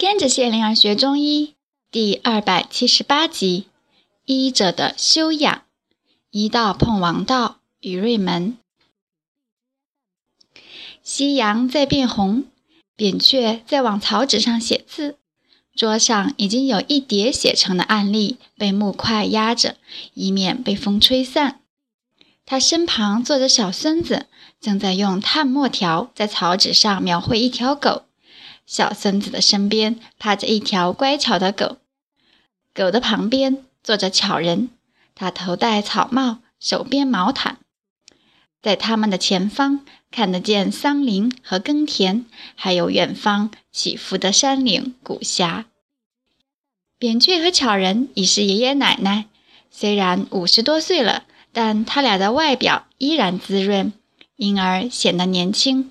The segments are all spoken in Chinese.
跟着谢灵儿学中医第二百七十八集：医者的修养。医道碰王道，于瑞门。夕阳在变红，扁鹊在往草纸上写字。桌上已经有一叠写成的案例被木块压着，以免被风吹散。他身旁坐着小孙子，正在用炭墨条在草纸上描绘一条狗。小孙子的身边趴着一条乖巧的狗，狗的旁边坐着巧人，他头戴草帽，手编毛毯。在他们的前方看得见桑林和耕田，还有远方起伏的山岭古峡。扁鹊和巧人已是爷爷奶奶，虽然五十多岁了，但他俩的外表依然滋润，因而显得年轻。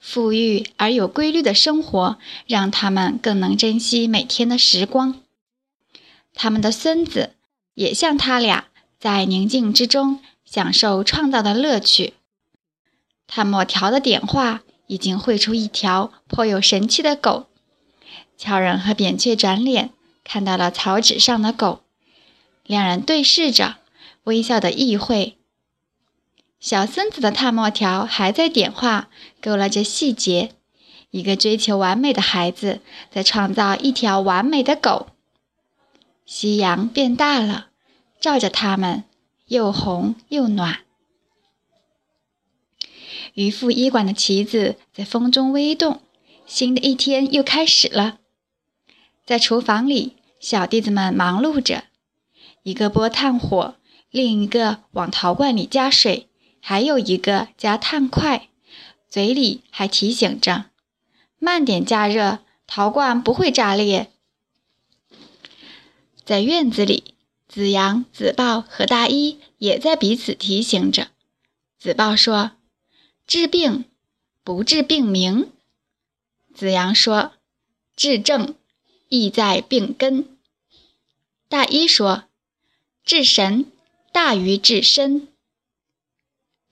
富裕而有规律的生活，让他们更能珍惜每天的时光。他们的孙子也像他俩，在宁静之中享受创造的乐趣。炭墨条的点画已经绘出一条颇有神气的狗。乔人和扁鹊转脸看到了草纸上的狗，两人对视着，微笑的意会。小孙子的炭墨条还在点画，勾勒着细节。一个追求完美的孩子在创造一条完美的狗。夕阳变大了，照着他们，又红又暖。渔父医馆的旗子在风中微动，新的一天又开始了。在厨房里，小弟子们忙碌着，一个拨炭火，另一个往陶罐里加水。还有一个加炭块，嘴里还提醒着：“慢点加热，陶罐不会炸裂。”在院子里，子阳、子豹和大一也在彼此提醒着。子豹说：“治病不治病名。”子阳说：“治症意在病根。”大一说：“治神大于治身。”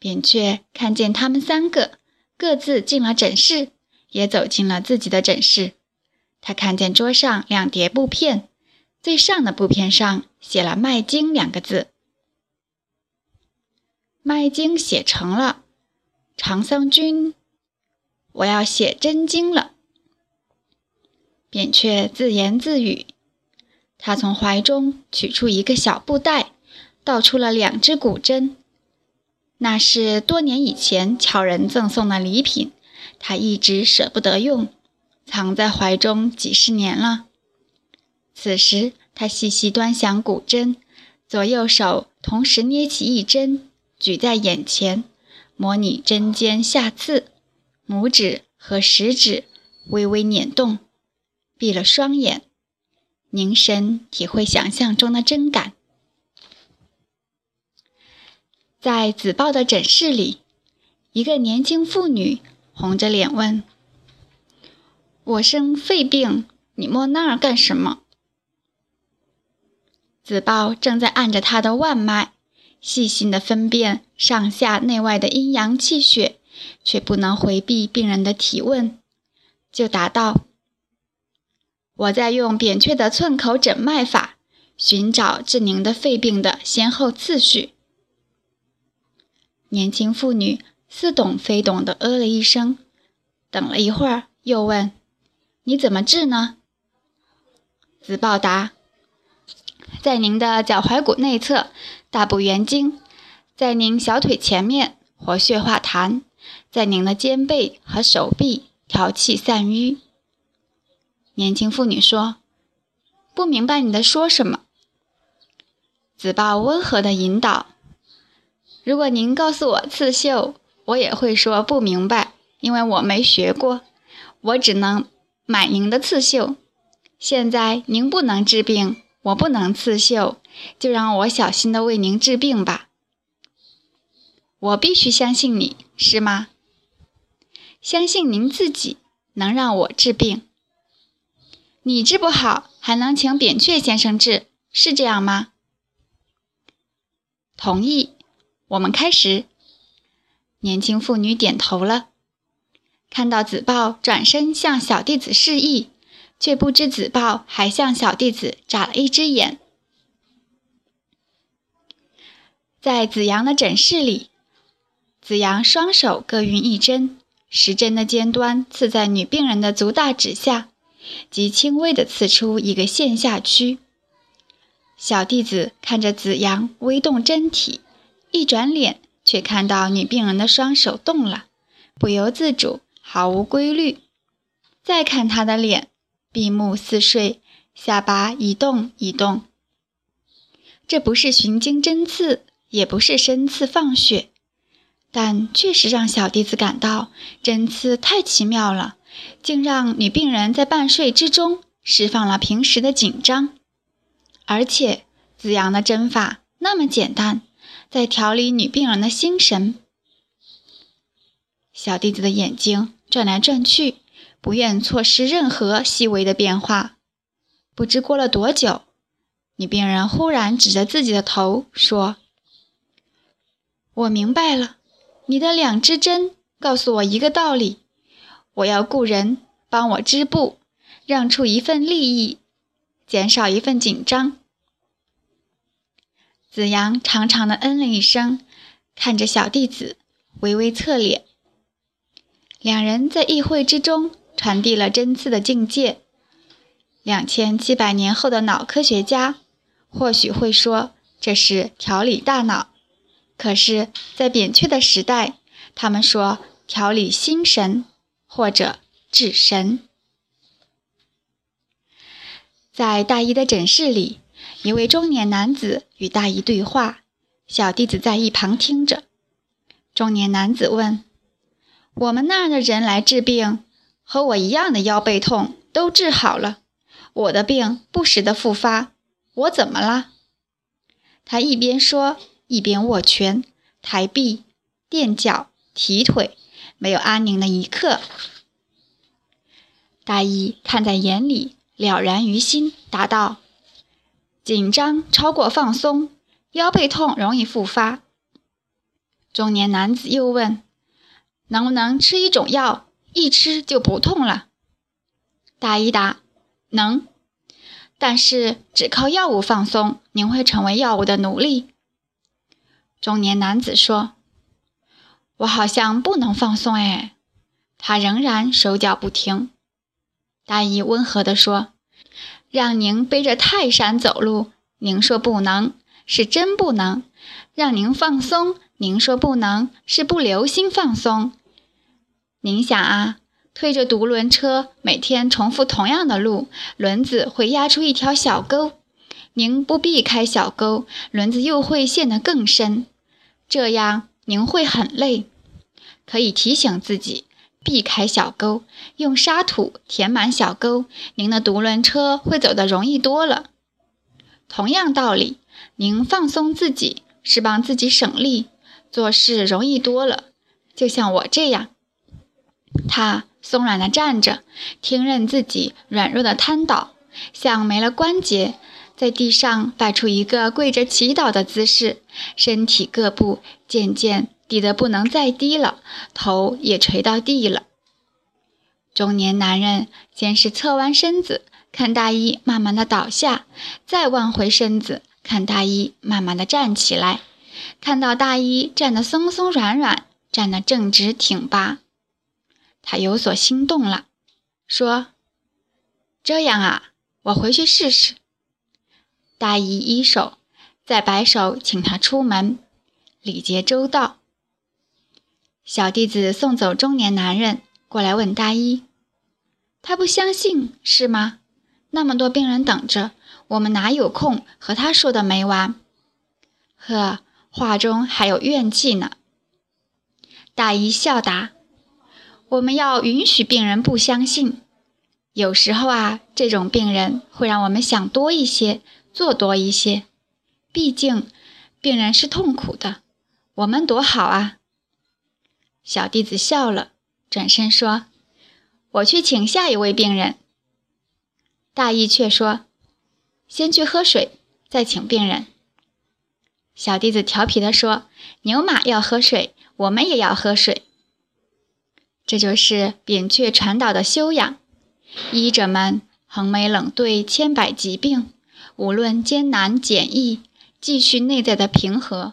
扁鹊看见他们三个各自进了诊室，也走进了自己的诊室。他看见桌上两叠布片，最上的布片上写了“脉经”两个字。脉经写成了，长桑君，我要写真经了。扁鹊自言自语。他从怀中取出一个小布袋，倒出了两支古针。那是多年以前巧人赠送的礼品，他一直舍不得用，藏在怀中几十年了。此时，他细细端详古针，左右手同时捏起一针，举在眼前，模拟针尖下刺，拇指和食指微微捻动，闭了双眼，凝神体会想象中的针感。在子豹的诊室里，一个年轻妇女红着脸问：“我生肺病，你摸那儿干什么？”子豹正在按着他的腕脉，细心地分辨上下内外的阴阳气血，却不能回避病人的提问，就答道：“我在用扁鹊的寸口诊脉法，寻找治您的肺病的先后次序。”年轻妇女似懂非懂地呃了一声，等了一会儿，又问：“你怎么治呢？”子豹答：“在您的脚踝骨内侧，大步圆经；在您小腿前面，活血化痰；在您的肩背和手臂，调气散瘀。”年轻妇女说：“不明白你在说什么。”子豹温和地引导。如果您告诉我刺绣，我也会说不明白，因为我没学过，我只能买您的刺绣。现在您不能治病，我不能刺绣，就让我小心的为您治病吧。我必须相信你，是吗？相信您自己能让我治病。你治不好，还能请扁鹊先生治，是这样吗？同意。我们开始。年轻妇女点头了，看到子豹转身向小弟子示意，却不知子豹还向小弟子眨了一只眼。在子阳的诊室里，子阳双手各运一针，时针的尖端刺在女病人的足大指下，极轻微地刺出一个线下区。小弟子看着子阳微动针体，一转脸却看到女病人的双手动了，不由自主，毫无规律。再看她的脸，闭目似睡，下巴一动一动。这不是寻经针刺。也不是针刺放血，但确实让小弟子感到针刺太奇妙了，竟让女病人在半睡之中释放了平时的紧张。而且子阳的针法那么简单，在调理女病人的心神。小弟子的眼睛转来转去，不愿错失任何细微的变化。不知过了多久，女病人忽然指着自己的头说。我明白了，你的两支针告诉我一个道理：我要雇人帮我织布，让出一份利益，减少一份紧张。子阳长长的嗯了一声，看着小弟子，微微侧脸。两人在议会之中传递了针刺的境界。两千七百年后的脑科学家或许会说，这是调理大脑。可是，在扁鹊的时代，他们说调理心神或者治神。在大医的诊室里，一位中年男子与大姨对话，小弟子在一旁听着。中年男子问：“我们那儿的人来治病，和我一样的腰背痛都治好了，我的病不时的复发，我怎么了？”他一边说。一边握拳、抬臂、垫脚、提腿，没有安宁的一刻。大姨看在眼里，了然于心，答道：“紧张超过放松，腰背痛容易复发。”中年男子又问：“能不能吃一种药，一吃就不痛了？”大姨答：“能，但是只靠药物放松，您会成为药物的奴隶。”中年男子说：“我好像不能放松哎。”他仍然手脚不停。大姨温和地说：“让您背着泰山走路，您说不能，是真不能；让您放松，您说不能，是不留心放松。您想啊，推着独轮车，每天重复同样的路，轮子会压出一条小沟。您不避开小沟，轮子又会陷得更深。”这样您会很累，可以提醒自己避开小沟，用沙土填满小沟，您的独轮车会走得容易多了。同样道理，您放松自己是帮自己省力，做事容易多了。就像我这样，他松软地站着，听任自己软弱的瘫倒，像没了关节。在地上摆出一个跪着祈祷的姿势，身体各部渐渐低得不能再低了，头也垂到地了。中年男人先是侧弯身子，看大衣慢慢的倒下，再弯回身子，看大衣慢慢的站起来。看到大衣站得松松软软，站得正直挺拔，他有所心动了，说：“这样啊，我回去试试。”大姨一手，再摆手请他出门，礼节周到。小弟子送走中年男人，过来问大医：“他不相信是吗？那么多病人等着，我们哪有空和他说的没完？”呵，话中还有怨气呢。大医笑答：“我们要允许病人不相信，有时候啊，这种病人会让我们想多一些。”做多一些，毕竟病人是痛苦的，我们多好啊！小弟子笑了，转身说：“我去请下一位病人。”大义却说：“先去喝水，再请病人。”小弟子调皮地说：“牛马要喝水，我们也要喝水。”这就是扁鹊传导的修养，医者们。横眉冷对千百疾病，无论艰难简易，继续内在的平和。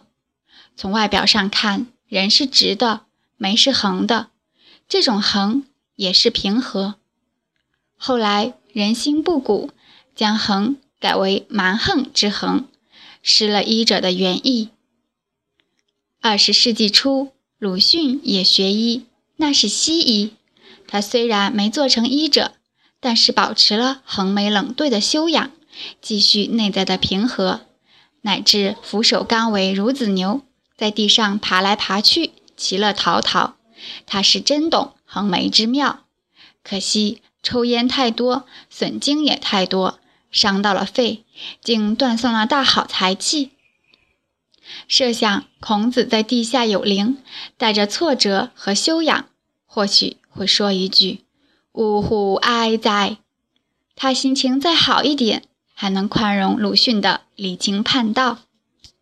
从外表上看，人是直的，眉是横的，这种横也是平和。后来人心不古，将横改为蛮横之横，失了医者的原意。二十世纪初，鲁迅也学医，那是西医。他虽然没做成医者，但是保持了横眉冷对的修养，继续内在的平和，乃至俯首甘为孺子牛，在地上爬来爬去，其乐陶陶。他是真懂横眉之妙，可惜抽烟太多，损精也太多，伤到了肺，竟断送了大好才气。设想孔子在地下有灵，带着挫折和修养，或许会说一句：“呜呼哀哉！”他心情再好一点，还能宽容鲁迅的离经叛道。